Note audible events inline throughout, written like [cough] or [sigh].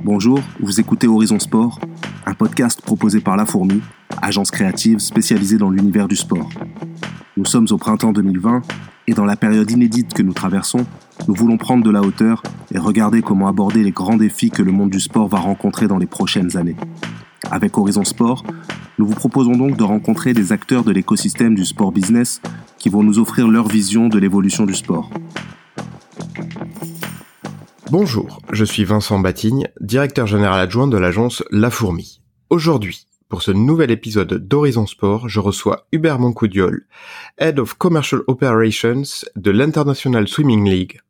Bonjour, vous écoutez Horizon Sport, un podcast proposé par La Fourmi, agence créative spécialisée dans l'univers du sport. Nous sommes au printemps 2020 et dans la période inédite que nous traversons, nous voulons prendre de la hauteur et regarder comment aborder les grands défis que le monde du sport va rencontrer dans les prochaines années. Avec Horizon Sport, nous vous proposons donc de rencontrer des acteurs de l'écosystème du sport business qui vont nous offrir leur vision de l'évolution du sport. Bonjour, je suis Vincent Batigne, directeur général adjoint de l'agence La Fourmi. Aujourd'hui, pour ce nouvel épisode d'Horizon Sport, je reçois Hubert Mancoudiol, Head of Commercial Operations de l'International Swimming League.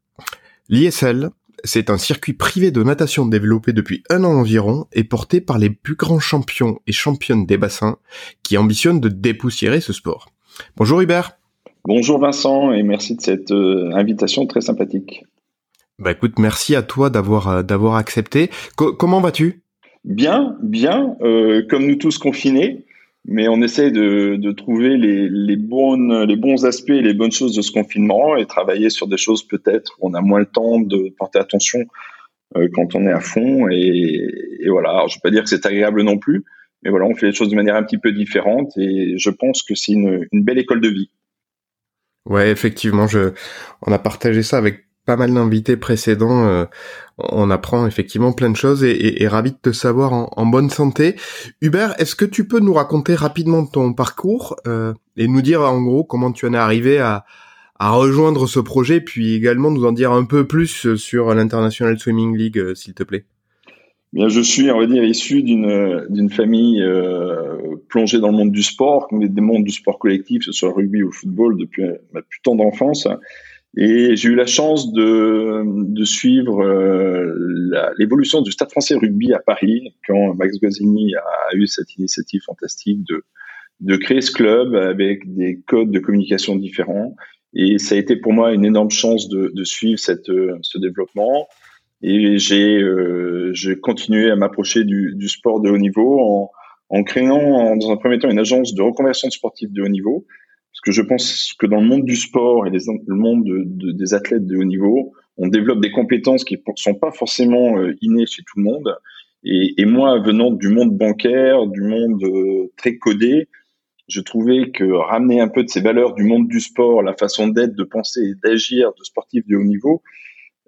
L'ISL, c'est un circuit privé de natation développé depuis un an environ et porté par les plus grands champions et championnes des bassins qui ambitionnent de dépoussiérer ce sport. Bonjour Hubert. Bonjour Vincent et merci de cette euh, invitation très sympathique. Bah écoute, merci à toi d'avoir euh, d'avoir accepté. comment vas-tu? Bien, bien. Euh, comme nous tous confinés, mais on essaie de, de trouver les, les, bonnes, les bons aspects et les bonnes choses de ce confinement et travailler sur des choses peut-être où on a moins le temps de porter attention euh, quand on est à fond. Et, et voilà. Alors, je ne vais pas dire que c'est agréable non plus, mais voilà, on fait les choses de manière un petit peu différente et je pense que c'est une, une belle école de vie. Ouais, effectivement, je, on a partagé ça avec pas mal d'invités précédents, euh, on apprend effectivement plein de choses et, et, ravi de te savoir en, bonne santé. Hubert, est-ce que tu peux nous raconter rapidement ton parcours euh, et nous dire en gros comment tu en es arrivé à, à rejoindre ce projet, puis également nous en dire un peu plus sur l'International Swimming League, euh, s'il te plaît? Bien, je suis, on va dire, issu d'une famille plongée dans le monde du sport, mais des mondes du sport collectif, que ce soit rugby ou football, depuis ma plus tendre enfance. Et j'ai eu la chance de, de suivre euh, l'évolution du Stade français rugby à Paris quand Max Guazzini a eu cette initiative fantastique de, de créer ce club avec des codes de communication différents. Et ça a été pour moi une énorme chance de, de suivre cette, ce développement. Et j'ai euh, continué à m'approcher du, du, sport de haut niveau en, en créant, dans un premier temps, une agence de reconversion de sportifs de haut niveau que je pense que dans le monde du sport et le monde des athlètes de haut niveau, on développe des compétences qui ne sont pas forcément euh, innées chez tout le monde. Et, moi, venant du monde bancaire, du monde euh, très codé, je trouvais que ramener un peu de ces valeurs du monde du sport, la façon d'être, de penser et d'agir de sportifs de haut niveau,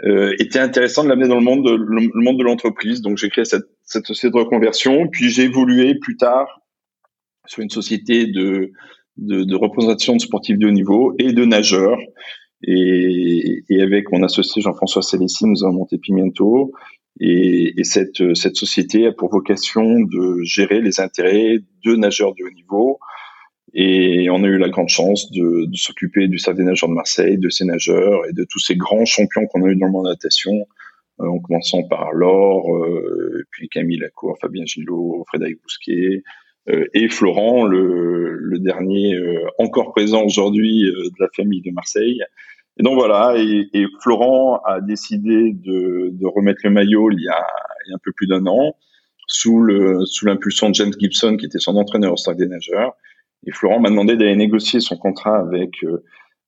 euh, était intéressant de l'amener dans le monde de, le monde de l'entreprise. Donc j'ai créé cette, cette société de reconversion, puis j'ai évolué plus tard sur une société de de, de, représentation de sportifs de haut niveau et de nageurs. Et, et avec mon associé Jean-François Célessi, nous avons monté Pimiento. Et, et cette, cette société a pour vocation de gérer les intérêts de nageurs de haut niveau. Et on a eu la grande chance de, de s'occuper du Stade des nageurs de Marseille, de ces nageurs et de tous ces grands champions qu'on a eu dans le monde natation, euh, en commençant par Laure, euh, puis Camille Lacour, Fabien Gillot, Frédéric Bousquet, et Florent, le, le dernier euh, encore présent aujourd'hui euh, de la famille de Marseille. Et donc voilà, et, et Florent a décidé de, de, remettre le maillot il y a, il y a un peu plus d'un an, sous le sous l'impulsion de James Gibson, qui était son entraîneur au Stade des Nageurs. Et Florent m'a demandé d'aller négocier son contrat avec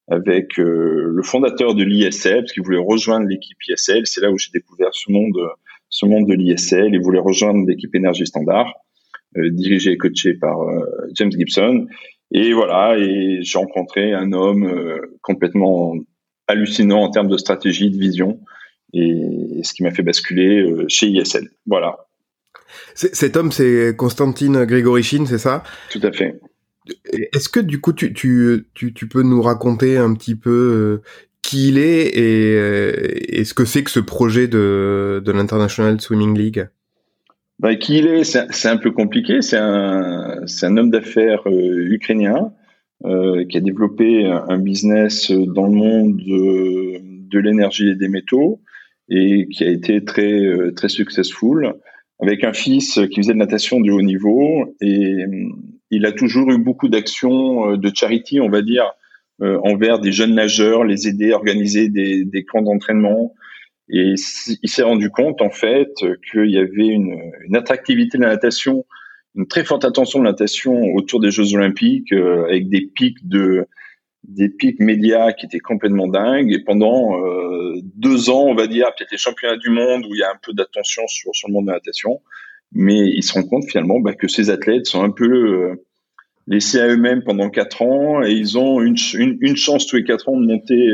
avec le fondateur de l'ISL, parce qu'il voulait rejoindre l'équipe ISL. C'est là où j'ai découvert ce monde ce monde de l'ISL. Il voulait rejoindre l'équipe Énergie Standard. Euh, dirigé et coaché par euh, James Gibson. Et voilà, et j'ai rencontré un homme euh, complètement hallucinant en termes de stratégie, de vision, et ce qui m'a fait basculer chez ISL. Voilà. Cet homme, c'est Constantine Grigorichin, c'est ça? Tout à fait. Est-ce que du coup, tu, tu, tu, tu, peux nous raconter un petit peu qui il est et, et ce que c'est que ce projet de, de l'International Swimming League? Bah, qui il est, c'est un peu compliqué. C'est un, c'est un homme d'affaires euh, ukrainien euh, qui a développé un business dans le monde de, de l'énergie et des métaux et qui a été très euh, très successful avec un fils qui faisait de natation de haut niveau et il a toujours eu beaucoup d'actions euh, de charity, on va dire, envers des jeunes nageurs, les aider à organiser des, des camps d'entraînement, et il s'est rendu compte, en fait, qu'il y avait une, une, attractivité de la natation, une très forte attention de la natation autour des Jeux Olympiques, euh, avec des pics de, des pics médias qui étaient complètement dingues. Et pendant euh, deux ans, on va dire, peut-être les championnats du monde où il y a un peu d'attention sur, sur le monde de la natation, mais ils se rendent compte finalement bah, que ces athlètes sont un peu euh, laissés à eux-mêmes pendant quatre ans. Et ils ont une, une, chance tous les quatre ans de monter,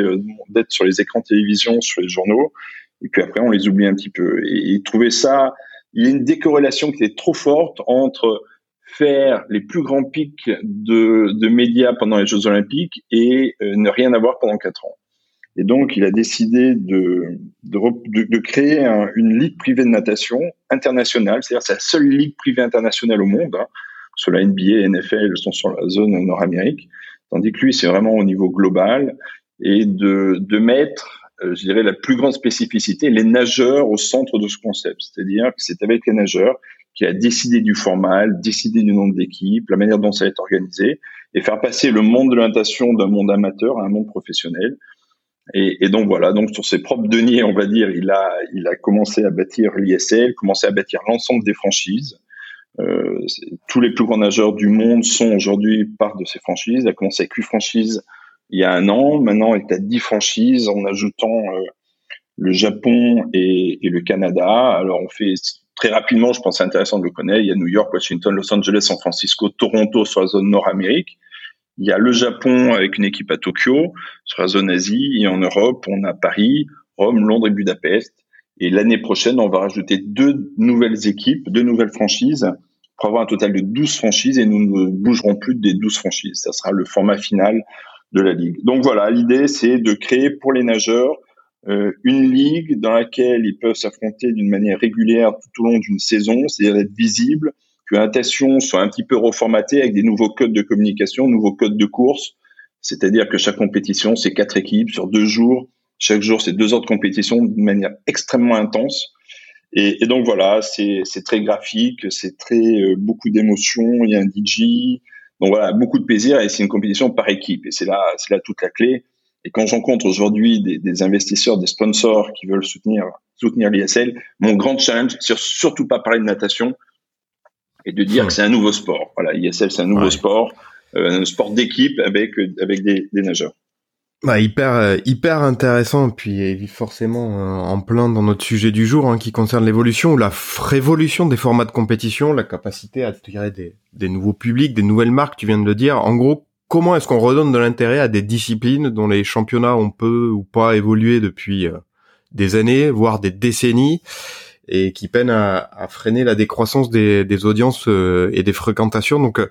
d'être sur les écrans télévision, sur les journaux, et puis après on les oublie un petit peu. Et, et trouver ça, il y a une décorrélation qui est trop forte entre faire les plus grands pics de, de médias pendant les Jeux Olympiques et euh, ne rien avoir pendant quatre ans. Et donc, il a décidé de, de, de créer une ligue privée de natation internationale, c'est-à-dire c'est la seule ligue privée internationale au monde. Hein. La NBA et NFL sont sur la zone Nord-Amérique, tandis que lui, c'est vraiment au niveau global, et de, de mettre, je dirais, la plus grande spécificité, les nageurs au centre de ce concept. C'est-à-dire que c'est avec les nageurs qui a décidé du format, décidé du nombre d'équipes, la manière dont ça va être organisé, et faire passer le monde de la natation d'un monde amateur à un monde professionnel. Et, donc voilà, donc sur ses propres deniers, on va dire, il a, il a commencé à bâtir l'ISL, commencé à bâtir l'ensemble des franchises. Euh, tous les plus grands nageurs du monde sont aujourd'hui part de ces franchises. Il a commencé avec 8 franchises il y a un an. Maintenant, est à 10 franchises en ajoutant euh, le Japon et, et, le Canada. Alors, on fait très rapidement, je pense c'est intéressant de le connaître. Il y a New York, Washington, Los Angeles, San Francisco, Toronto sur la zone Nord-Amérique. Il y a le Japon avec une équipe à Tokyo, sur la zone Asie, et en Europe, on a Paris, Rome, Londres et Budapest. Et l'année prochaine, on va rajouter deux nouvelles équipes, deux nouvelles franchises, pour avoir un total de 12 franchises, et nous ne bougerons plus des 12 franchises. Ça sera le format final de la ligue. Donc voilà, l'idée, c'est de créer pour les nageurs euh, une ligue dans laquelle ils peuvent s'affronter d'une manière régulière tout au long d'une saison, c'est-à-dire être visibles, que la natation soit un petit peu reformatée avec des nouveaux codes de communication, nouveaux codes de course. C'est-à-dire que chaque compétition, c'est quatre équipes sur deux jours. Chaque jour, c'est deux heures de compétition de manière extrêmement intense. Et, et donc voilà, c'est très graphique, c'est très euh, beaucoup d'émotions. Il y a un DJ, donc voilà, beaucoup de plaisir et c'est une compétition par équipe. Et c'est là, c'est là toute la clé. Et quand j'encontre aujourd'hui des, des, investisseurs, des sponsors qui veulent soutenir soutenir l'ISL, mon grand challenge, c'est surtout pas parler de natation, et de dire que c'est un nouveau sport. Voilà, ISL, c'est un nouveau sport, euh, un sport d'équipe avec avec des, des nageurs. Bah, hyper euh, hyper intéressant puis forcément euh, en plein dans notre sujet du jour hein, qui concerne l'évolution ou la révolution des formats de compétition, la capacité à attirer des, des nouveaux publics, des nouvelles marques, tu viens de le dire. En gros, comment est-ce qu'on redonne de l'intérêt à des disciplines dont les championnats ont peu ou pas évolué depuis des années, voire des décennies et qui peine à, à freiner la décroissance des, des audiences euh, et des fréquentations? Donc, euh,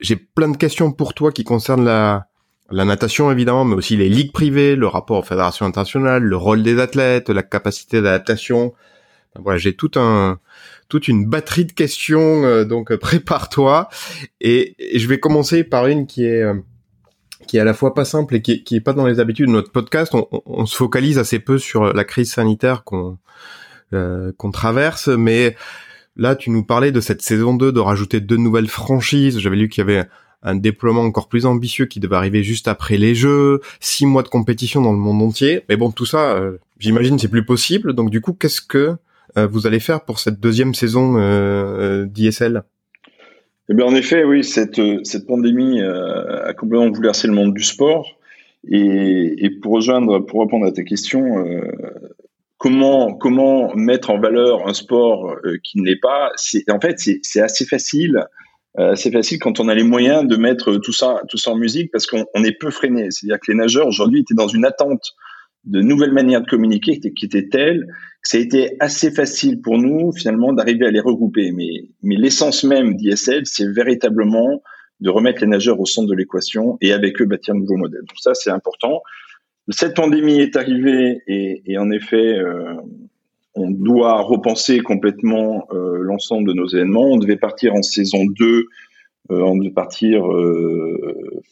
j'ai plein de questions pour toi qui concernent la, la natation évidemment, mais aussi les ligues privées, le rapport aux fédérations internationales, le rôle des athlètes, la capacité d'adaptation. Voilà, j'ai tout un toute une batterie de questions, euh, donc [laughs] prépare-toi. Et, je vais commencer par une qui est qui est à la fois pas simple et qui, qui est pas dans les habitudes de notre podcast. On, on, se focalise assez peu sur la crise sanitaire qu'on euh, qu'on traverse, mais là, tu nous parlais de cette saison 2, de rajouter deux nouvelles franchises. J'avais lu qu'il y avait un déploiement encore plus ambitieux qui devait arriver juste après les Jeux, six mois de compétition dans le monde entier. Mais bon, tout ça, euh, j'imagine, c'est plus possible. Donc du coup, qu'est-ce que euh, vous allez faire pour cette deuxième saison euh, d'ISL eh bien, en effet, oui, cette, cette pandémie a complètement bouleversé le monde du sport. Et, et, pour rejoindre, pour répondre à ta question, comment comment mettre en valeur un sport qui ne l'est pas? C'est en fait c'est assez facile euh, c'est facile quand on a les moyens de mettre tout ça tout ça en musique parce qu'on est peu freiné. C'est-à-dire que les nageurs aujourd'hui étaient dans une attente de nouvelles manières de communiquer qui étaient telles que ça a été assez facile pour nous finalement d'arriver à les regrouper. Mais mais l'essence même d'ISL c'est véritablement de remettre les nageurs au centre de l'équation et avec eux bâtir un nouveau modèle. Donc ça, c'est important. Cette pandémie est arrivée et, et en effet, euh, on doit repenser complètement euh, l'ensemble de nos événements. On devait partir en saison 2, euh, on devait partir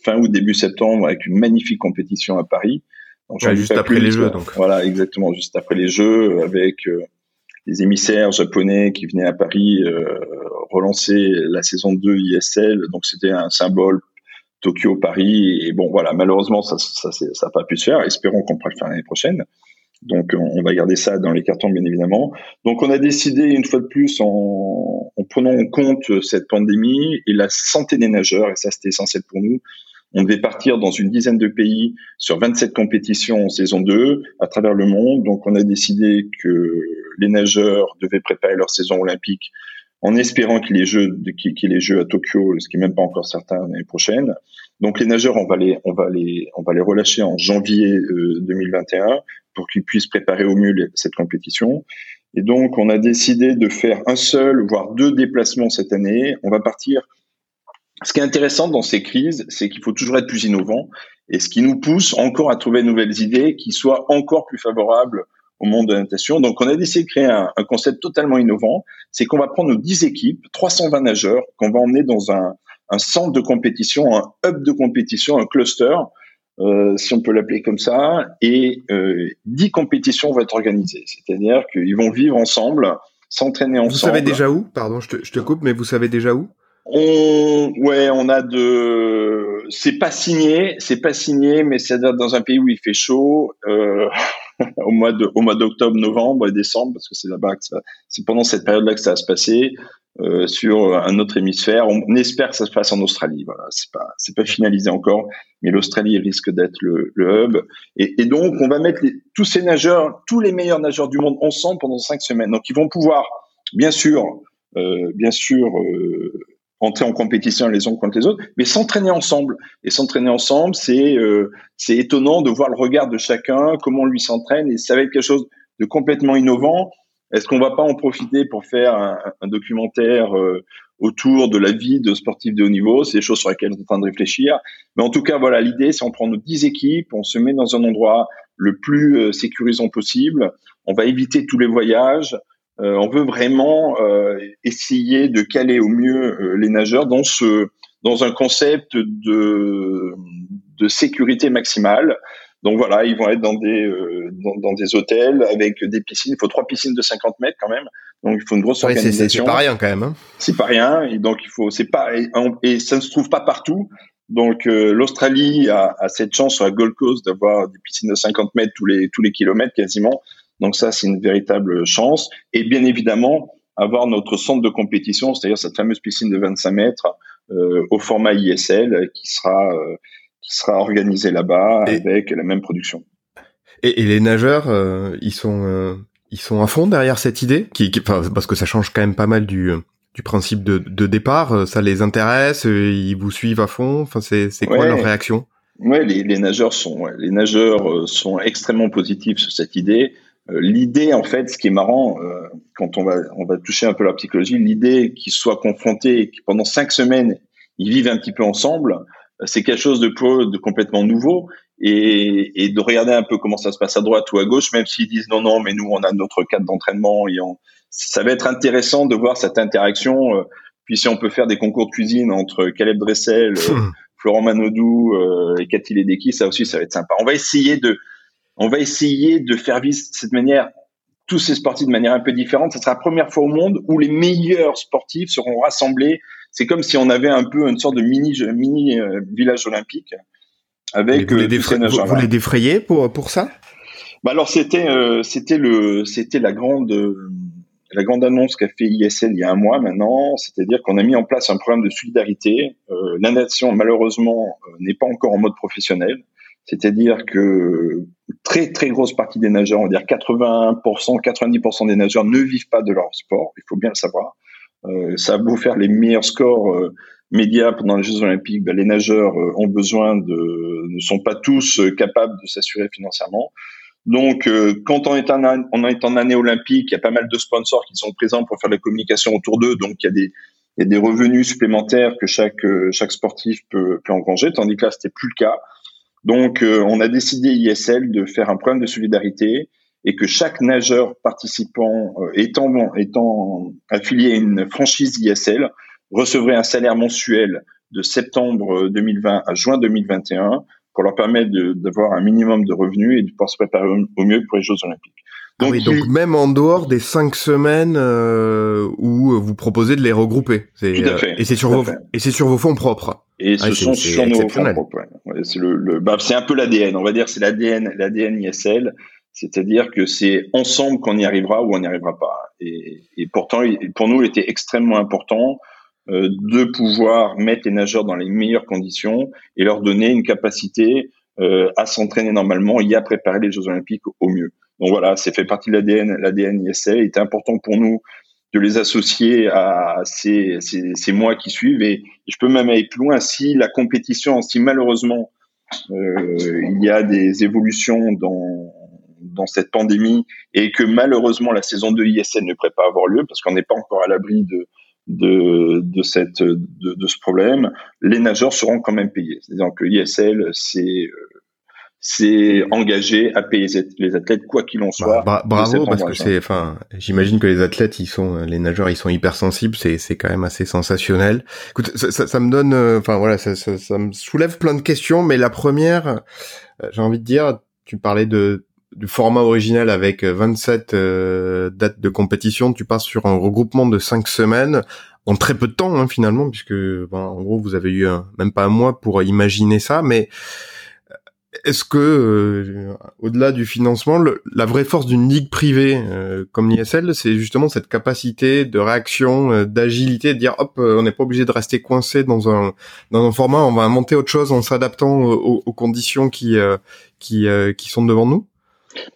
fin août, début septembre avec une magnifique compétition à Paris. Donc, juste après les Jeux, donc. Voilà, exactement, juste après les Jeux, avec les émissaires japonais qui venaient à Paris relancer la saison 2 ISL. Donc c'était un symbole Tokyo, Paris. Et bon, voilà, malheureusement, ça ça n'a pas pu se faire. Espérons qu'on pourra le faire l'année prochaine. Donc, on va garder ça dans les cartons, bien évidemment. Donc, on a décidé, une fois de plus, en, en prenant en compte cette pandémie et la santé des nageurs, et ça, c'était essentiel pour nous, On devait partir dans une dizaine de pays sur 27 compétitions en saison 2 à travers le monde. Donc on a décidé que les nageurs devaient préparer leur saison olympique en espérant qu'il y ait jeux, qu'il y ait jeux à Tokyo, ce qui n'est même pas encore certain l'année prochaine. Donc les nageurs, on va les, on va les, on va les relâcher en janvier 2021 euh, pour qu'ils puissent préparer au mieux cette compétition. Et donc on a décidé de faire un seul, voire deux déplacements cette année. On va partir. Ce qui est intéressant dans ces crises, c'est qu'il faut toujours être plus innovant. Et ce qui nous pousse encore à trouver de nouvelles idées qui soient encore plus favorables au monde de la natation. Donc, on a décidé de créer un, un concept totalement innovant. C'est qu'on va prendre nos 10 équipes, 320 nageurs, qu'on va emmener dans un, un, centre de compétition, un hub de compétition, un cluster, euh, si on peut l'appeler comme ça, et euh, 10 compétitions vont être organisées. C'est-à-dire qu'ils vont vivre ensemble, s'entraîner ensemble. Vous savez déjà où? Pardon, je te, je te coupe, mais vous savez déjà où? On, ouais, on a de, c'est pas signé, c'est pas signé, mais c'est dans un pays où il fait chaud. Euh, [laughs] au mois de au mois d'octobre, novembre et décembre parce que c'est là-bas que c'est pendant cette période-là que ça va se passer euh, sur un autre hémisphère. On espère que ça se passe en Australie. Voilà, c'est pas c'est pas finalisé encore, mais l'Australie risque d'être le, le hub. Et, donc on va mettre tous ces nageurs, tous les meilleurs nageurs du monde ensemble pendant cinq semaines. Donc ils vont pouvoir, bien sûr, euh, bien sûr. Euh, entrer en compétition les uns contre les autres, mais s'entraîner ensemble. Et s'entraîner ensemble, c'est euh, c'est étonnant de voir le regard de chacun, comment lui s'entraîne, et ça va être quelque chose de complètement innovant. Est-ce qu'on va pas en profiter pour faire un, un documentaire euh, autour de la vie de sportifs de haut niveau C'est des choses sur lesquelles on est en train de réfléchir. Mais en tout cas, voilà, l'idée, c'est on prend nos 10 équipes, on se met dans un endroit le plus euh, sécurisant possible, on va éviter tous les voyages, euh, on veut vraiment euh, essayer de caler au mieux euh, les nageurs dans ce dans un concept de de sécurité maximale. Donc voilà, ils vont être dans des dans, des hôtels avec des piscines. Il faut trois piscines de 50 mètres quand même. Donc il faut une grosse organisation. C'est pas rien quand même. Hein. C'est pas rien. Et donc il faut c'est pas et, ça ne se trouve pas partout. Donc l'Australie a, a, cette chance sur la Gold Coast d'avoir des piscines de 50 mètres tous les tous les kilomètres quasiment. Donc ça, c'est une véritable chance. Et bien évidemment, avoir notre centre de compétition, c'est-à-dire cette fameuse piscine de 25 mètres euh, au format ISL qui sera euh, qui sera organisée là-bas avec la même production. Et, et les nageurs, euh, ils sont ils sont à fond derrière cette idée, qui, qui parce que ça change quand même pas mal du du principe de, de départ. Ça les intéresse, ils vous suivent à fond. Enfin, c'est quoi leur réaction? Ouais, les, les nageurs sont les nageurs sont extrêmement positifs sur cette idée. Euh, l'idée, en fait, ce qui est marrant, euh, quand on va, on va toucher un peu la psychologie, l'idée qu'ils soient confrontés et que pendant cinq semaines, ils vivent un petit peu ensemble, euh, c'est quelque chose de, de complètement nouveau. Et, et, de regarder un peu comment ça se passe à droite ou à gauche, même s'ils disent non, non, mais nous, on a notre cadre d'entraînement. et on... Ça va être intéressant de voir cette interaction. puis si on peut faire des concours de cuisine entre Caleb Dressel. [laughs] Florent Manodou et Cathy Ledecky, ça aussi, ça va être sympa. On va essayer de, on va essayer de faire vivre cette manière tous ces sportifs de manière un peu différente. Ce sera la première fois au monde où les meilleurs sportifs seront rassemblés. C'est comme si on avait un peu une sorte de mini mini euh, village olympique avec vous, les, euh, vous, les défrayez pour pour ça? Bah alors c'était euh, c'était le c'était la grande la grande annonce qu'a fait ISL il y a un mois maintenant, c'est-à-dire qu'on a mis en place un programme de solidarité. la nation malheureusement n'est pas encore en mode professionnel. C'est-à-dire que très très grosse partie des nageurs, on va dire 80%, 90% des nageurs ne vivent pas de leur sport. Il faut bien le savoir. Euh, ça a faire les meilleurs scores euh, médias pendant les Jeux Olympiques, ben, les nageurs euh, ont besoin de, ne sont pas tous euh, capables de s'assurer financièrement. Donc, quand on est, en, on en année olympique, il y a pas mal de sponsors qui sont présents pour faire la communication autour d'eux. Donc, il y a des il y a des revenus supplémentaires que chaque chaque sportif peut, peut engranger, tandis que là, c'était plus le cas. Donc, euh, on a décidé ISL de faire un programme de solidarité et que chaque nageur participant euh, étant, étant affilié à une franchise ISL recevrait un salaire mensuel de septembre 2020 à juin 2021 pour leur permettre d'avoir un minimum de revenus et de pouvoir se préparer au mieux pour les Jeux Olympiques. Ah donc, donc même en dehors des cinq semaines euh, où vous proposez de les regrouper. Tout à fait. et c'est sur vos et c'est sur vos fonds propres. Et ce sont sur nos fonds propres. Ouais. c'est le, le bah, c'est un peu l'ADN. On va dire c'est l'ADN l'ADN ISL. C'est-à-dire que c'est ensemble qu'on y arrivera ou on n'y arrivera pas. Et, et pourtant, pour nous, il était extrêmement important de pouvoir mettre les nageurs dans les meilleures conditions et leur donner une capacité à s'entraîner normalement et à préparer les Jeux Olympiques au mieux. Donc voilà, c'est fait partie de l'ADN, l'ADN ISL. Il était important pour nous de les associer à ces, ces, ces, mois qui suivent. Et je peux même aller plus loin si la compétition, si malheureusement euh, il y a des évolutions dans, dans cette pandémie et que malheureusement la saison de ISL ne pourrait pas avoir lieu parce qu'on n'est pas encore à l'abri de, de, de, cette, de, ce problème, les nageurs seront quand même payés. C'est-à-dire que l'ISL, c'est euh, c'est engagé à payer les athlètes quoi qu'il en soit. bravo parce que c'est, enfin, j'imagine que les athlètes, ils sont, les nageurs, ils sont hypersensibles. C'est, c'est quand même assez sensationnel. Écoute, ça, ça, ça me donne, euh, enfin voilà, ça, ça, ça, me soulève plein de questions. Mais la première, euh, j'ai envie de dire, tu parlais de du format original avec 27 euh, dates de compétition. Tu passes sur un regroupement de 5 semaines en très peu de temps hein, finalement, puisque ben, en gros vous avez eu même pas un mois pour imaginer ça, mais est-ce que, euh, au-delà du financement, la vraie force d'une ligue privée euh, comme l'ISL, c'est justement cette capacité de réaction, euh, d'agilité, de dire hop, on n'est pas obligé de rester coincé dans un dans un format, on va inventer autre chose en s'adaptant aux, conditions qui qui qui sont devant nous?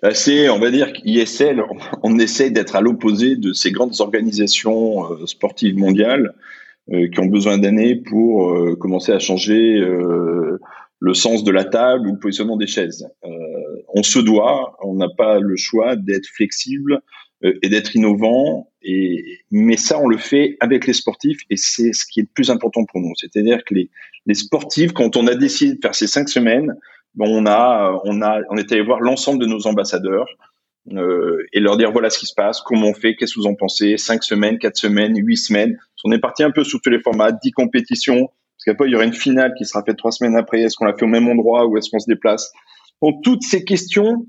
Bah, c'est, on va dire qu'ISL, on essaie d'être à l'opposé de ces grandes organisations sportives mondiales qui ont besoin d'années pour commencer à changer le sens de la table ou le positionnement des chaises. Euh, on se doit, on n'a pas le choix d'être flexible euh, et d'être innovant. Et mais ça, on le fait avec les sportifs et c'est ce qui est le plus important pour nous. C'est-à-dire que les, les sportifs, quand on a décidé de faire ces cinq semaines, bon, on a on a on est allé voir l'ensemble de nos ambassadeurs. Euh, et leur dire voilà ce qui se passe, comment on fait, qu'est-ce que vous en pensez, cinq semaines, quatre semaines, huit semaines. On est parti un peu sous tous les formats, dix compétitions, parce qu'après, il y aura une finale qui sera faite trois semaines après. Est-ce qu'on l'a fait au même endroit ou est-ce qu'on se déplace? Donc, toutes ces questions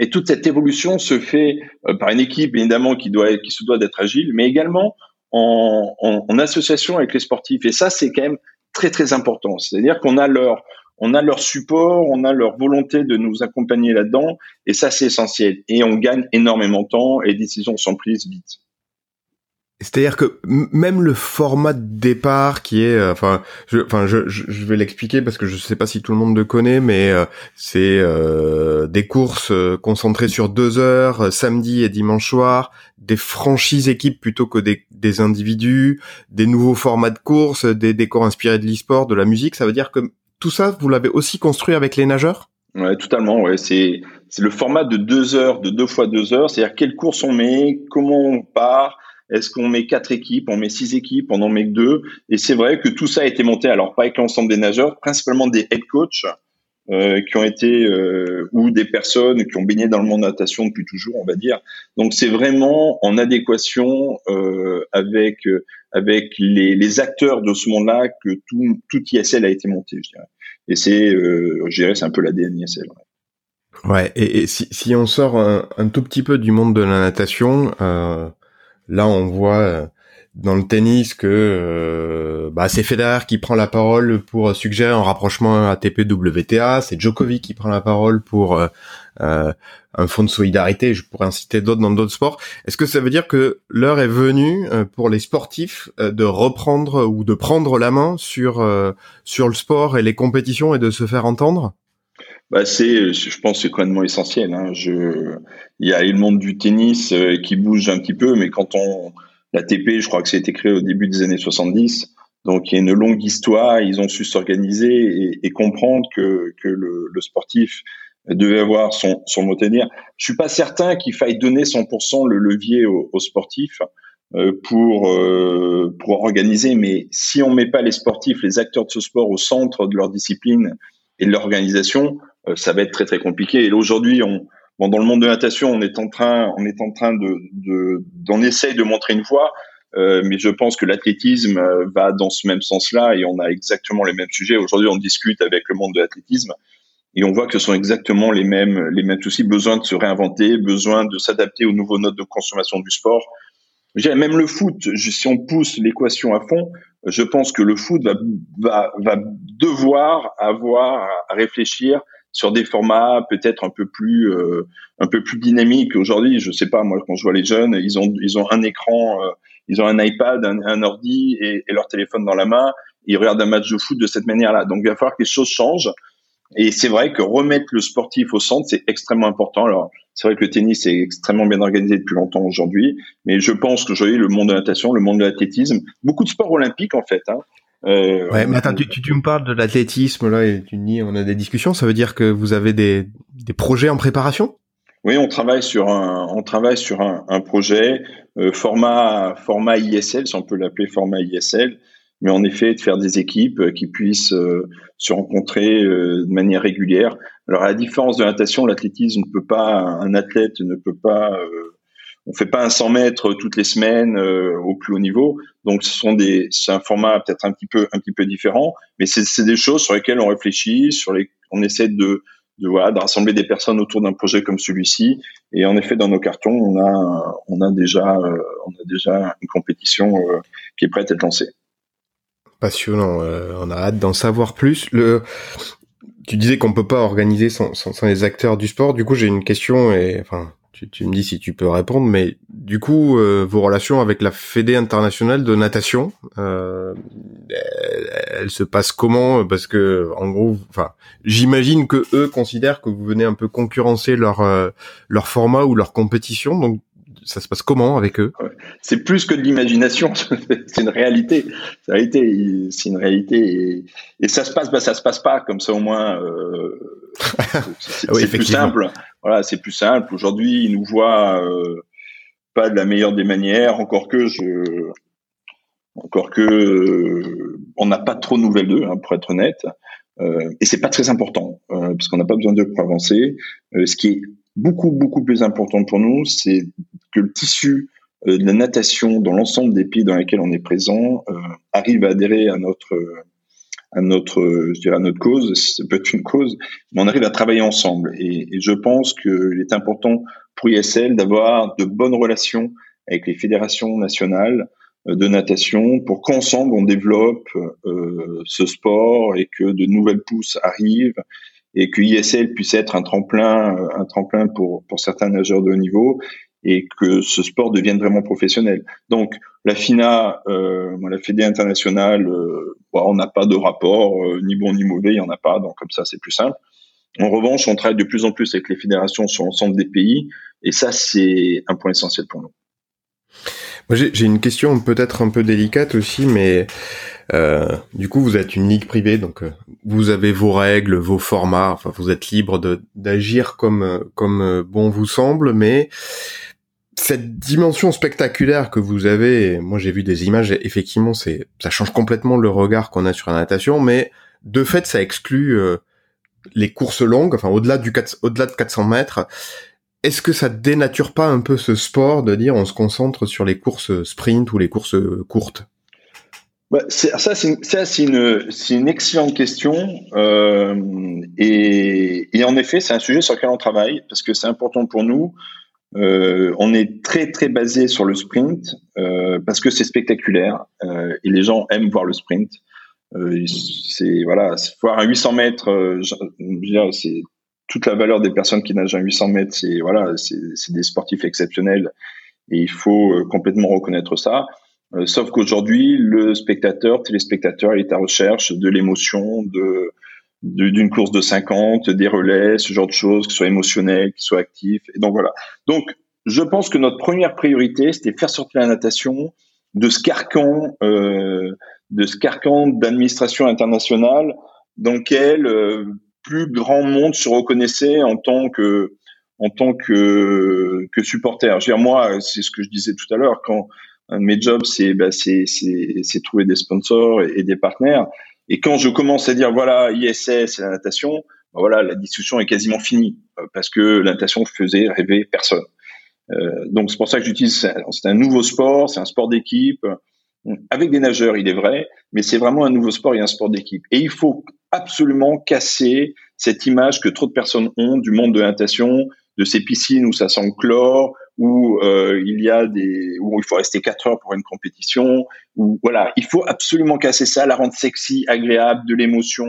et toute cette évolution se fait euh, par une équipe, évidemment, qui, doit, qui se doit d'être agile, mais également en, en, association avec les sportifs. Et ça, c'est quand même très, très important. C'est-à-dire qu'on a leur, on a leur support, on a leur volonté de nous accompagner là-dedans, et ça c'est essentiel. Et on gagne énormément de temps et les décisions sont prises vite. C'est-à-dire que même le format de départ qui est, euh, enfin, je, enfin, je, je vais l'expliquer parce que je sais pas si tout le monde le connaît, mais euh, c'est euh, des courses concentrées sur deux heures, samedi et dimanche soir, des franchises équipes plutôt que des, des individus, des nouveaux formats de courses, des décors inspirés de l'e-sport, de la musique. Ça veut dire que tout ça, vous l'avez aussi construit avec les nageurs? Ouais, totalement. Ouais, c'est c'est le format de deux heures, de deux fois deux heures. C'est-à-dire quelle course on met, comment on part est-ce qu'on met quatre équipes, on met six équipes, on en met deux? Et c'est vrai que tout ça a été monté, alors pas avec l'ensemble des nageurs, principalement des head coachs euh, qui ont été euh, ou des personnes qui ont baigné dans le monde de natation depuis toujours, on va dire. Donc c'est vraiment en adéquation euh, avec avec les, les, acteurs de ce monde-là que tout tout ISL a été monté, je dirais. Et c'est, euh, je dirais, c'est un peu l'ADN ISL. Ouais. et, et si, si, on sort un, un, tout petit peu du monde de la natation, euh, Là, on voit euh, dans le tennis que euh, bah, c'est Federer qui prend la parole pour suggérer un rapprochement ATP-WTA, c'est Djokovic qui prend la parole pour euh, un fonds de solidarité, je pourrais en citer d'autres dans d'autres sports. Est-ce que ça veut dire que l'heure est venue pour les sportifs de reprendre ou de prendre la main sur sur le sport et les compétitions et de se faire entendre? Bah c'est, je pense, c'est complètement essentiel. Hein. Je, il y a le monde du tennis euh, qui bouge un petit peu, mais quand on, la TP, je crois que été créé au début des années 70, donc il y a une longue histoire. Ils ont su s'organiser et, comprendre que, que le, le, sportif devait avoir son, son mot à dire. Je suis pas certain qu'il faille donner 100% le levier aux, aux sportifs euh, pour euh, pour organiser, mais si on met pas les sportifs, les acteurs de ce sport au centre de leur discipline et de l'organisation, euh, ça va être très très compliqué. Et aujourd'hui, on, bon, dans le monde de natation, on est en train, on est en train de, de d'en essayer de montrer une voie. Euh, mais je pense que l'athlétisme euh, va dans ce même sens-là et on a exactement les mêmes sujets. Aujourd'hui, on discute avec le monde de l'athlétisme et on voit que ce sont exactement les mêmes les mêmes soucis. Besoin de se réinventer, besoin de s'adapter aux nouveaux notes de consommation du sport. Même le foot, si on pousse l'équation à fond, je pense que le foot va, va, va devoir avoir à réfléchir sur des formats peut-être un peu plus euh, un peu plus dynamiques. Aujourd'hui, je sais pas moi quand je vois les jeunes, ils ont ils ont un écran euh, ils ont un iPad, un, ordi et, leur téléphone dans la main. Ils regardent un match de foot de cette manière-là. Donc, il va falloir que les choses changent. Et c'est vrai que remettre le sportif au centre, c'est extrêmement important. Alors, c'est vrai que le tennis est extrêmement bien organisé depuis longtemps aujourd'hui, mais je pense qu'aujourd'hui, le monde de la natation, le monde de l'athlétisme, beaucoup de sports olympiques en fait, hein, euh, ouais, mais attends, tu, tu, me parles de l'athlétisme là et tu dis on a des discussions. Ça veut dire que vous avez des, des projets en préparation? Oui, on travaille sur un on travaille sur un, un projet euh, format format ISL, si on peut l'appeler format ISL, mais en effet de faire des équipes euh, qui puissent euh, se rencontrer de manière régulière. Alors à la différence de la natation, l'athlétisme ne peut pas un athlète ne peut pas on fait pas un 100 mètres toutes les semaines euh, au plus haut niveau. Donc, ce sont des, c'est un format peut-être un petit peu, un petit peu différent, mais c'est des choses sur lesquelles on réfléchit, sur les, on essaie de, de voilà, de rassembler des personnes autour d'un projet comme celui-ci. Et en effet, dans nos cartons, on a, on a déjà, euh, on a déjà une compétition euh, qui est prête à être lancée. Passionnant. on a hâte d'en savoir plus. Le, tu disais qu'on peut pas organiser sans, sans, sans les acteurs du sport. Du coup, j'ai une question et enfin tu, me dis si tu peux répondre, mais du coup, euh, vos relations avec la Fédé internationale de natation, euh, elles, se passent comment? Parce que, en gros, enfin, j'imagine que eux considèrent que vous venez un peu concurrencer leur euh, leur format ou leur compétition. Donc, ça se passe comment avec eux? C'est plus que de l'imagination, [laughs] c'est une réalité. C'est une réalité, et, ça se passe, bah, ça se passe pas comme ça au moins. Euh, [laughs] c'est plus simple. Voilà, c'est plus simple. Aujourd'hui, ils nous voient euh, pas de la meilleure des manières, encore que je, encore que euh, on n'a pas trop de nouvelles d'eux, hein, pour être honnête. Euh, et c'est pas très important euh, parce qu'on n'a pas besoin d'eux pour avancer. ce qui est beaucoup beaucoup plus important pour nous, c'est que le tissu de la natation dans l'ensemble des pays dans lesquels on est présent arrive à adhérer à notre à notre, je dirais à notre cause, ça peut être une cause, mais on arrive à travailler ensemble. Et, je pense qu'il est important pour ISL d'avoir de bonnes relations avec les fédérations nationales euh, de natation pour qu'ensemble on développe euh, ce sport et que de nouvelles pousses arrivent et que ISL puisse être un tremplin, un tremplin pour, pour certains nageurs de haut niveau et que ce sport devienne vraiment professionnel. Donc la FINA, euh, la Fédé internationale, euh, on n'a pas de rapport euh, ni bon ni mauvais, il y en a pas, donc comme ça c'est plus simple. En revanche, on travaille de plus en plus avec les fédérations sur l'ensemble des pays, et ça c'est un point essentiel pour nous. Moi j'ai une question peut-être un peu délicate aussi, mais euh, du coup vous êtes une ligue privée, donc euh, vous avez vos règles, vos formats, enfin vous êtes libre d'agir comme comme bon vous semble, mais cette dimension spectaculaire que vous avez, moi j'ai vu des images, effectivement, c'est ça change complètement le regard qu'on a sur la natation, mais de fait, ça exclut euh, les courses longues, enfin au-delà du au-delà de 400 mètres. Est-ce que ça dénature pas un peu ce sport de dire on se concentre sur les courses sprint ou les courses courtes? Bah, ça, c'est une, une, excellente question. Euh, et, et, en effet, c'est un sujet sur lequel on travaille parce que c'est important pour nous. Euh, on est très très basé sur le sprint euh, parce que c'est spectaculaire euh, et les gens aiment voir le sprint. Euh, c'est voilà, voir un 800 mètres, euh, c'est toute la valeur des personnes qui nagent un 800 mètres. C'est voilà, c'est des sportifs exceptionnels et il faut euh, complètement reconnaître ça. sauf qu'aujourd'hui, le spectateur, téléspectateur, il est à recherche de l'émotion, de d'une course de 50, des relais, ce genre de choses, qui soient émotionnels, qui soient actifs. Et donc voilà. Donc je pense que notre première priorité, c'était faire sortir la natation de ce carcan, euh, de ce carcan d'administration internationale dans lequel euh, plus grand monde se reconnaissait en tant que en tant que que supporter. Je veux dire, moi, c'est ce que je disais tout à l'heure quand un de mes jobs, c'est bah, c'est trouver des sponsors et des partenaires. Et quand je commence à dire voilà ISS et la natation, ben voilà la discussion est quasiment finie euh, parce que la natation faisait rêver personne. Euh, donc c'est pour ça que j'utilise c'est un nouveau sport, c'est un sport d'équipe avec des nageurs, il est vrai, mais c'est vraiment un nouveau sport et un sport d'équipe. Et il faut absolument casser cette image que trop de personnes ont du monde de la natation, de ces piscines où ça sent le chlore, où euh, il y a des où il faut rester quatre heures pour une compétition où voilà il faut absolument casser ça la rendre sexy agréable de l'émotion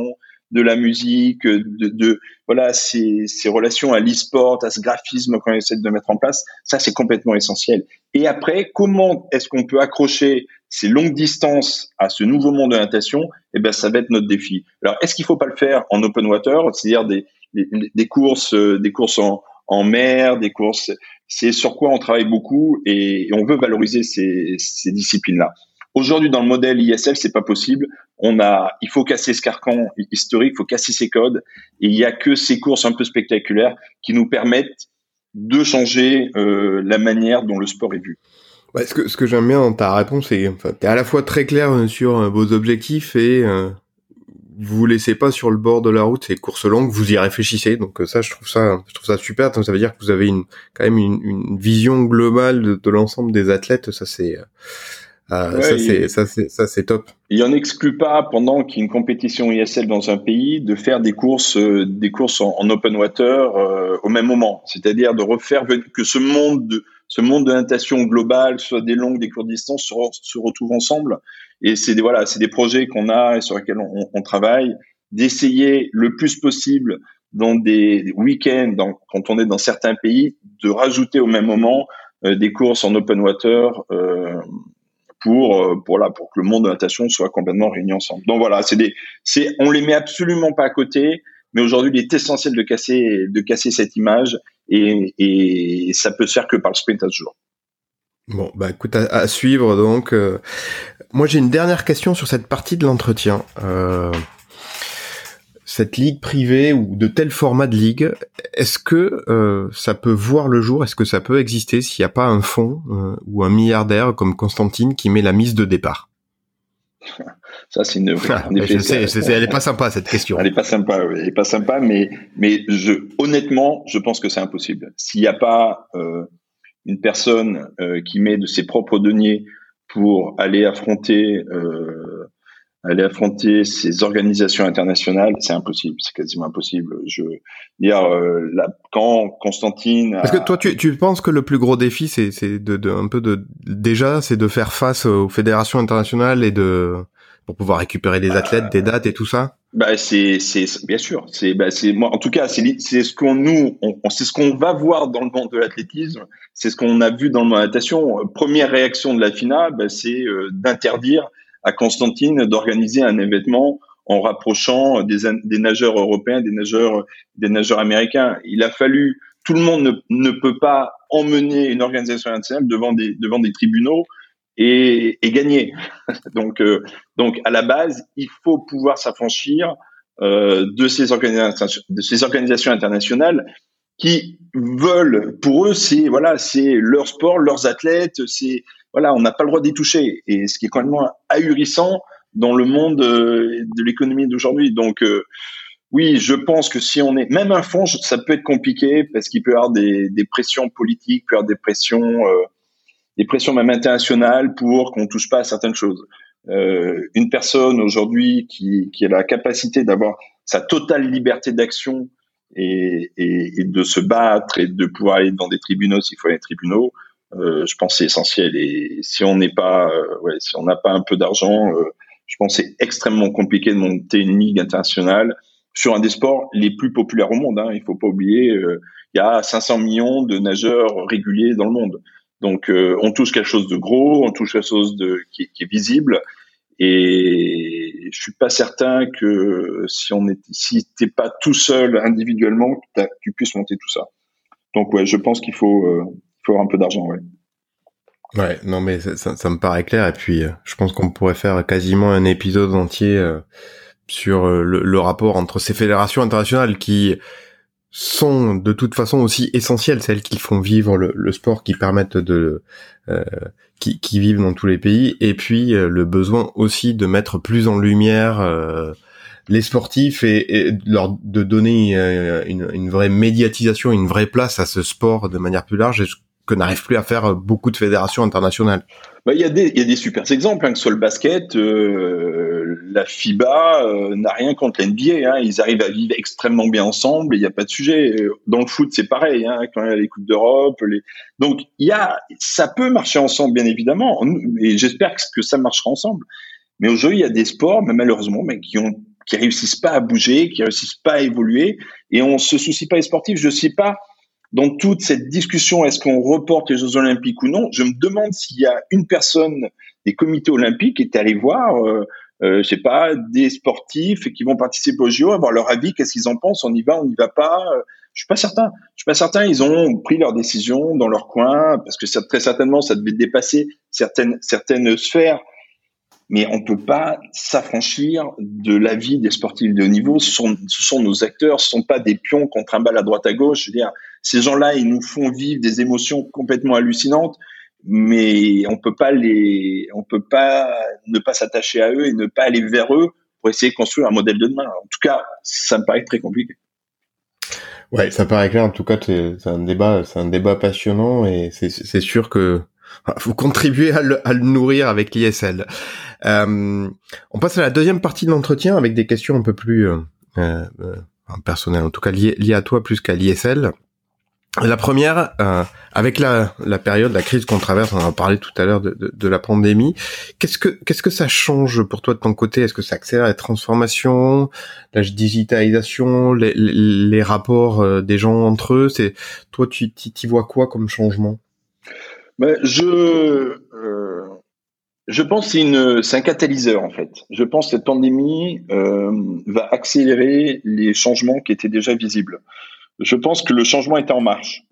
de la musique, de, de voilà ces, ces relations à l'e-sport, à ce graphisme qu'on essaie de mettre en place. Ça, c'est complètement essentiel. Et après, comment est-ce qu'on peut accrocher ces longues distances à ce nouveau monde de natation? Eh ben, ça va être notre défi. Alors, est-ce qu'il faut pas le faire en open water, c'est-à-dire des, des, des courses, des courses en, en mer, des courses c'est sur quoi on travaille beaucoup et, on veut valoriser ces, ces disciplines-là. Aujourd'hui, dans le modèle ISL, c'est pas possible. On a, il faut casser ce carcan historique, il faut casser ces codes. Et il y a que ces courses un peu spectaculaires qui nous permettent de changer euh, la manière dont le sport est vu. Ouais, ce que, ce que j'aime bien dans ta réponse, c'est enfin, tu es à la fois très clair sur euh, vos objectifs et euh, vous vous laissez pas sur le bord de la route ces courses longues, vous y réfléchissez. Donc euh, ça, je trouve ça, je trouve ça super. Donc ça veut dire que vous avez une quand même une, une vision globale de, de l'ensemble des athlètes. Ça c'est euh, euh ça c'est ça c'est ça c'est top. Il en exclut pas pendant qu'il y a une compétition ISL dans un pays de faire des courses euh, des courses en, open water euh, au même moment. C'est-à-dire de refaire que ce monde de ce monde de natation globale, soit des longues, des courtes distances, se, se retrouvent ensemble. Et c'est des voilà, c'est des projets qu'on a et sur lesquels on, travaille, d'essayer le plus possible dans des week-ends, quand on est dans certains pays, de rajouter au même moment euh, des courses en open water euh, pour euh, pour pour que le monde de natation soit complètement réuni ensemble. Donc voilà, c'est des on les met absolument pas à côté, mais aujourd'hui il est essentiel de casser de casser cette image et, et ça peut se faire que par le sprint à ce jour. Bon, bah écoute, à, suivre donc. Euh, moi, j'ai une dernière question sur cette partie de l'entretien. Euh, cette ligue privée ou de tel format de ligue, est-ce que euh, ça peut voir le jour? Est-ce que ça peut exister s'il n'y a pas un fonds ou un milliardaire comme Constantine qui met la mise de départ? [laughs] Ça, c'est une. je sais, elle est pas sympa cette question. Elle est pas sympa, elle est pas sympa, mais mais je honnêtement, je pense que c'est impossible. S'il n'y a pas une personne euh, qui met de ses propres deniers pour aller affronter euh, aller affronter ces organisations internationales, c'est impossible, c'est quasiment impossible. Je dire euh, quand Constantine. Parce que toi, tu, tu penses que le plus gros défi, c'est c'est de, de, un peu de déjà, c'est de faire face aux fédérations internationales et de pour pouvoir récupérer des athlètes, des dates et tout ça? Bah c'est c'est bien sûr c'est bah c'est moi en tout cas c'est c'est ce qu'on nous on, c'est ce qu'on va voir dans le monde de l'athlétisme c'est ce qu'on a vu dans le monde de la natation première réaction de la FINA bah, c'est euh, d'interdire à Constantine d'organiser un événement en rapprochant des, nageurs européens des nageurs des nageurs américains il a fallu tout le monde ne, ne peut pas emmener une organisation internationale devant des devant des tribunaux et, gagner. [laughs] donc, euh, donc à la base, il faut pouvoir s'affranchir euh, de ces de ces organisations internationales qui veulent, pour eux, c'est voilà, c'est leur sport, leurs athlètes, c'est voilà, on n'a pas le droit d'y toucher. Et ce qui est quand même ahurissant dans le monde euh, de l'économie d'aujourd'hui. Donc euh, oui, je pense que si on est même un fonds, ça peut être compliqué parce qu'il peut y avoir des, des pressions politiques, peut y avoir des pressions euh, des pressions même internationales pour qu'on touche pas à certaines choses. Euh, une personne aujourd'hui qui, qui a la capacité d'avoir sa totale liberté d'action et, et, et, de se battre et de pouvoir aller dans des tribunaux s'il faut aller dans des tribunaux, je pense c'est essentiel. Et si on n'est pas, euh, ouais, si on n'a pas un peu d'argent, euh, je pense c'est extrêmement compliqué de monter une ligue internationale sur un des sports les plus populaires au monde. Hein. Il faut pas oublier, euh, il y a 500 millions de nageurs réguliers dans le monde. Donc, euh, on touche quelque chose de gros, on touche quelque chose de qui, est visible. Et je suis pas certain que si on est, si t'es pas tout seul individuellement, tu puisses monter tout ça. Donc ouais, je pense qu'il faut, euh, faut avoir un peu d'argent, ouais. Ouais, non mais ça, ça, me paraît clair. Et puis, euh, je pense qu'on pourrait faire quasiment un épisode entier euh, sur le, le, rapport entre ces fédérations internationales qui sont de toute façon aussi essentielles, celles qui font vivre le, sport, qui permettent de euh, qui, qui, vivent dans tous les pays, et puis euh, le besoin aussi de mettre plus en lumière euh, les sportifs et, et, leur de donner euh, une, une, vraie médiatisation, une vraie place à ce sport de manière plus large, que n'arrivent plus à faire beaucoup de fédérations internationales. Bah, il y a des il y a des super exemples hein, que sur le basket euh, la FIBA euh, n'a rien contre l'NBA hein, ils arrivent à vivre extrêmement bien ensemble il n'y a pas de sujet dans le foot c'est pareil hein, quand il y a les coupes d'Europe les donc y a ça peut marcher ensemble bien évidemment et j'espère que ça marchera ensemble mais aujourd'hui il y a des sports mais malheureusement mais qui ont qui réussissent pas à bouger, qui réussissent pas à évoluer, et on se soucie pas des sportifs. Je sais pas dans toute cette discussion, est-ce qu'on reporte les Jeux Olympiques ou non Je me demande s'il y a une personne des comités olympiques qui est allée voir, euh, euh, je sais pas, des sportifs qui vont participer aux JO, avoir leur avis, qu'est-ce qu'ils en pensent, on y va, on n'y va pas. Je suis pas certain. Je suis pas certain. Ils ont pris leur décision dans leur coin parce que très certainement ça devait dépasser certaines certaines sphères mais on peut pas s'affranchir de la vie des sportifs de haut niveau. Ce sont, ce sont nos acteurs, ce sont pas des pions qu'on trimballe à droite à gauche. Je veux dire, ces gens-là, ils nous font vivre des émotions complètement hallucinantes, mais on peut pas les, on peut pas ne pas s'attacher à eux et ne pas aller vers eux pour essayer de construire un modèle de demain. En tout cas, ça me paraît très compliqué. Ouais, ça paraît clair. En tout cas, c'est un débat, c'est un débat passionnant et c'est sûr que vous contribuez à le, nourrir avec l'ISL. Euh, on passe à la deuxième partie de l'entretien avec des questions un peu plus euh, euh, personnelles, en tout cas liées à toi plus qu'à l'ISL. La première, euh, avec la, la période, la crise qu'on traverse, on en a parlé tout à l'heure de, de, de, la pandémie. Qu'est-ce que qu'est-ce que ça change pour toi de ton côté? Est-ce que ça accélère la transformation, la digitalisation, les, les, rapports euh, des gens entre eux? C'est toi, tu y vois quoi comme changement? Ben, je euh, je pense que c'est un catalyseur en fait. Je pense que cette pandémie euh, va accélérer les changements qui étaient déjà visibles. Je pense que le changement est en marche.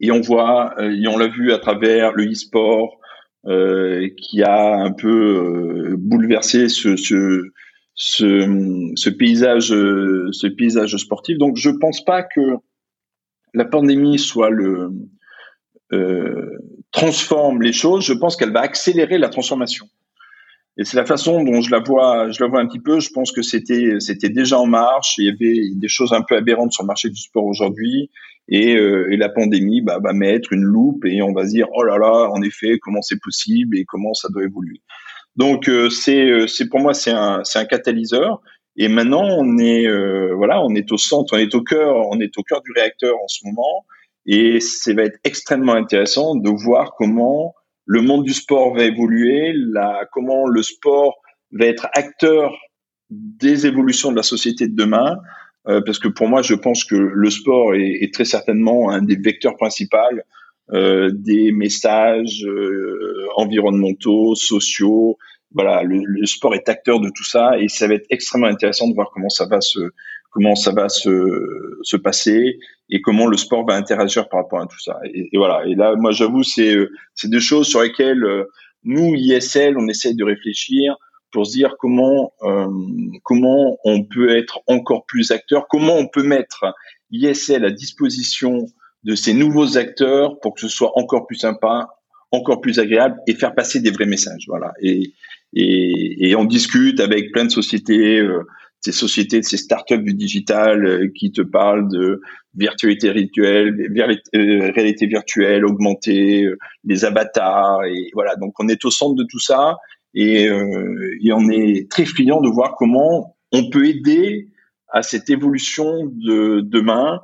Et on voit, euh, et on l'a vu à travers le e-sport, euh, qui a un peu euh, bouleversé ce, paysage, sportif. Donc, je pense pas que la pandémie soit le transforme les choses. Je pense qu'elle va accélérer la transformation. Et c'est la façon dont je la vois, je la vois un petit peu. Je pense que c'était, c'était déjà en marche. Il y avait des choses un peu aberrantes sur le marché du sport aujourd'hui. Et, euh, et, la pandémie bah, va mettre une loupe et on va se dire, oh là là, en effet, comment c'est possible et comment ça doit évoluer. Donc, euh, c'est, euh, c'est pour moi, c'est un, c'est un catalyseur. Et maintenant, on est, euh, voilà, on est au centre, on est au cœur, on est au cœur du réacteur en ce moment. Et ça va être extrêmement intéressant de voir comment le monde du sport va évoluer, la, comment le sport va être acteur des évolutions de la société de demain. Euh, parce que pour moi, je pense que le sport est, est très certainement un des vecteurs principaux euh, des messages euh, environnementaux, sociaux. Voilà, le, le, sport est acteur de tout ça et ça va être extrêmement intéressant de voir comment ça va se comment ça va se, se passer et comment le sport va interagir par rapport à tout ça. Et, voilà. Et là, moi, j'avoue, c'est c'est des choses sur lesquelles euh, nous, ISL, on essaye de réfléchir pour se dire comment euh, comment on peut être encore plus acteur, comment on peut mettre ISL à disposition de ces nouveaux acteurs pour que ce soit encore plus sympa, encore plus agréable et faire passer des vrais messages. Voilà. Et et, et on discute avec plein de sociétés. Euh, ces sociétés, ces startups du digital euh, qui te parlent de virtualité virtuelle, euh, réalité virtuelle augmentée, euh, les avatars et voilà. Donc on est au centre de tout ça et, et on est très friand de voir comment on peut aider à cette évolution de demain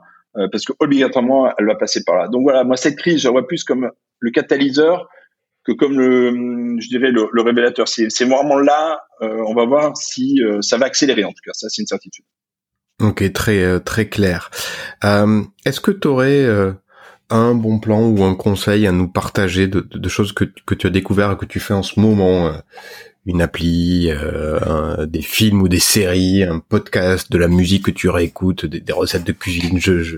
parce que obligatoirement elle va passer par là. Donc voilà, moi cette crise, je la vois plus comme le catalyseur que comme le, je dirais le, le révélateur. C'est vraiment là, euh, on va voir si euh, ça va accélérer en tout cas. Ça, c'est une certitude. Ok, très euh, très clair. Est-ce que tu aurais un bon plan ou un conseil à nous partager de, de, choses que, que tu as découvert et que tu fais en ce moment une appli, des films ou des séries, un podcast, de la musique que tu réécoutes, des, des recettes de cuisine. Je, je...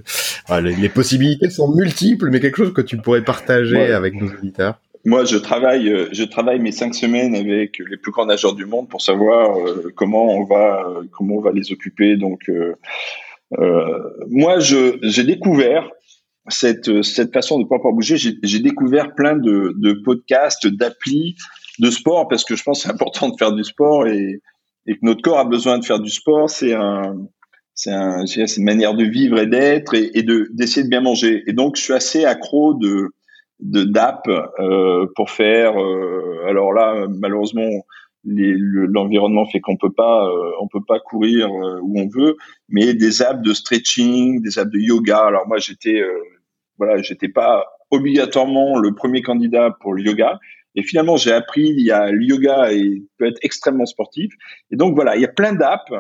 les, possibilités sont multiples, mais quelque chose que tu pourrais partager avec nos auditeurs? Moi, je travaille, euh, je travaille mes cinq semaines avec les plus grands nageurs du monde pour savoir euh, comment on va, euh, comment on va les occuper. Donc, moi, j'ai découvert cette cette façon de pouvoir bouger. J'ai, découvert plein de, podcasts, d'applis de sport parce que je pense que c'est important de faire du sport et, et que notre corps a besoin de faire du sport. C'est un c'est un, une manière de vivre et d'être et, et de d'essayer de bien manger. Et donc, je suis assez accro de de d'app euh, pour faire. Euh, alors là, malheureusement, l'environnement fait qu'on peut pas, euh, on peut pas courir où on veut, mais des apps de stretching, des apps de yoga. Alors moi, j'étais, voilà, j'étais pas obligatoirement le premier candidat pour le yoga, Et finalement, j'ai appris, il y a le yoga et peut être extrêmement sportif. Et donc voilà, il y a plein d'apps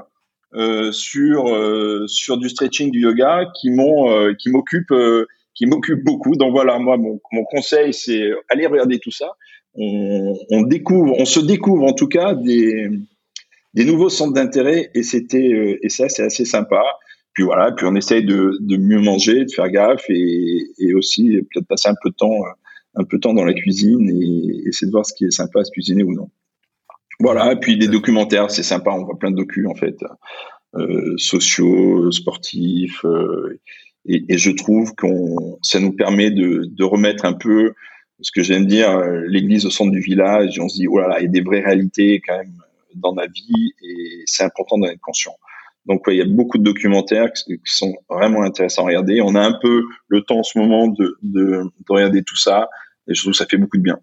euh, sur euh, sur du stretching, du yoga qui m'ont euh, qui m'occupent qui m'occupe beaucoup. Donc voilà, moi mon, conseil c'est aller regarder tout ça. On, découvre, on se découvre en tout cas des nouveaux centres d'intérêt et c'était et ça c'est assez sympa. Puis voilà, puis on essaye de, mieux manger, de faire gaffe et, aussi peut-être passer un peu de temps un peu de temps dans la cuisine et essayer de voir ce qui est sympa à se cuisiner ou non. Voilà, puis des documentaires, c'est sympa, on voit plein de docus en fait, euh, sociaux, sportifs, euh, et, je trouve qu'on, ça nous permet de, de remettre un peu ce que j'aime dire, euh, l'église au centre du village, on se dit, oh là là, il y a des vraies réalités quand même dans la vie, et c'est important d'en être conscient. Donc ouais, il y a beaucoup de documentaires qui, qui, sont vraiment intéressants à regarder. On a un peu le temps en ce moment de, de, de regarder tout ça, et je trouve que ça fait beaucoup de bien.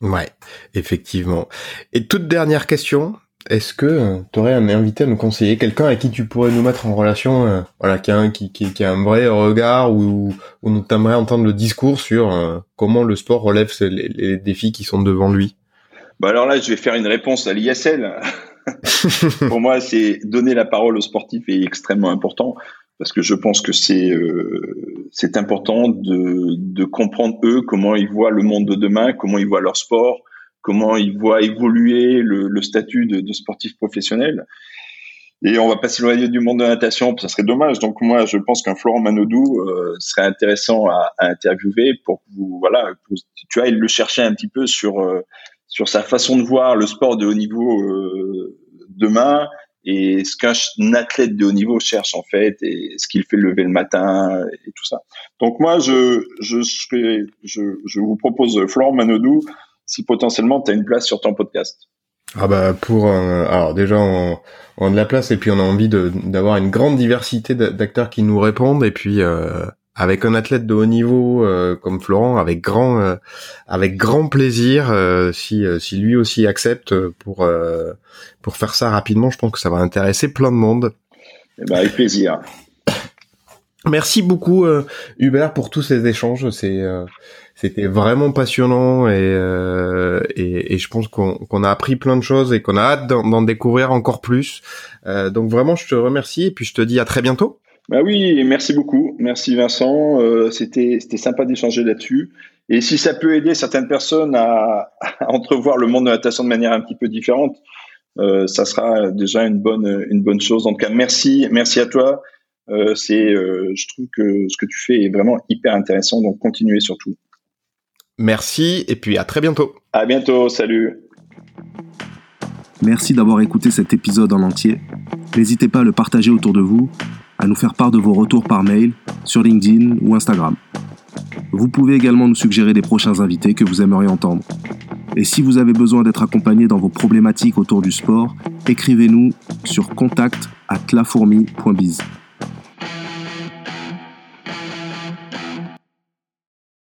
Ouais, effectivement. Et toute dernière question, est-ce que euh, tu aurais un invité à nous conseiller, quelqu'un avec qui tu pourrais nous mettre en relation, euh, voilà, qui a, un, qui, qui, a un vrai regard ou, ou nous t'aimerais entendre le discours sur euh, comment le sport relève les, les, défis qui sont devant lui? Bah alors là, je vais faire une réponse à l'ISL. [laughs] Pour moi, c'est donner la parole aux sportifs est extrêmement important parce que je pense que c'est euh, c'est important de, de comprendre eux comment ils voient le monde de demain, comment ils voient leur sport, comment ils voient évoluer le, le statut de, de, sportif professionnel. Et on va pas s'éloigner du monde de natation, ça serait dommage. Donc moi, je pense qu'un Florent Manodou euh, serait intéressant à, à, interviewer pour vous, voilà, tu vois, il le cherchait un petit peu sur euh, sur sa façon de voir le sport de haut niveau euh, demain et ce qu'un athlète de haut niveau cherche en fait et ce qu'il fait lever le matin et tout ça. Donc moi je je je, je vous propose Florent Manodou si potentiellement tu as une place sur ton podcast. Ah bah pour euh, alors déjà on, on, a de la place et puis on a envie d'avoir une grande diversité d'acteurs qui nous répondent et puis euh, avec un athlète de haut niveau euh, comme Florent, avec grand, euh, avec grand plaisir, euh, si, si lui aussi accepte pour pour faire ça rapidement, je pense que ça va intéresser plein de monde. Eh ben, avec plaisir. Merci beaucoup Hubert pour tous ces échanges. C'est c'était vraiment passionnant et, et je pense qu'on a appris plein de choses et qu'on a hâte d'en découvrir encore plus. donc vraiment, je te remercie et puis je te dis à très bientôt. Bah oui, merci beaucoup. Merci Vincent. Euh, c'était sympa d'échanger là-dessus. Et si ça peut aider certaines personnes à, entrevoir le monde de la natation de manière un petit peu différente, euh, ça sera déjà une bonne une bonne chose. En tout cas, merci merci à toi. Euh, c'est euh, je trouve que ce que tu fais est vraiment hyper intéressant. Donc continuez surtout. Merci et puis à très bientôt. À bientôt. Salut. Merci d'avoir écouté cet épisode en entier. N'hésitez pas à le partager autour de vous à nous faire part de vos retours par mail, sur LinkedIn ou Instagram. Vous pouvez également nous suggérer des prochains invités que vous aimeriez entendre. Et si vous avez besoin d'être accompagné dans vos problématiques autour du sport, écrivez-nous sur contact at lafourmi.biz.